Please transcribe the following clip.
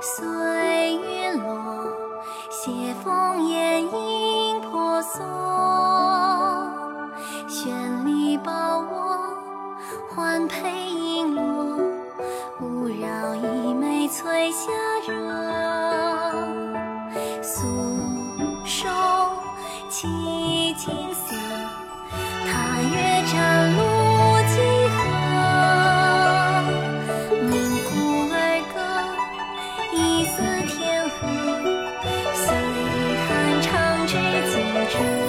随月落，斜风掩影婆娑。绚丽抱我，环佩璎珞，雾绕一袂翠霞惹。岁寒，长枝自折。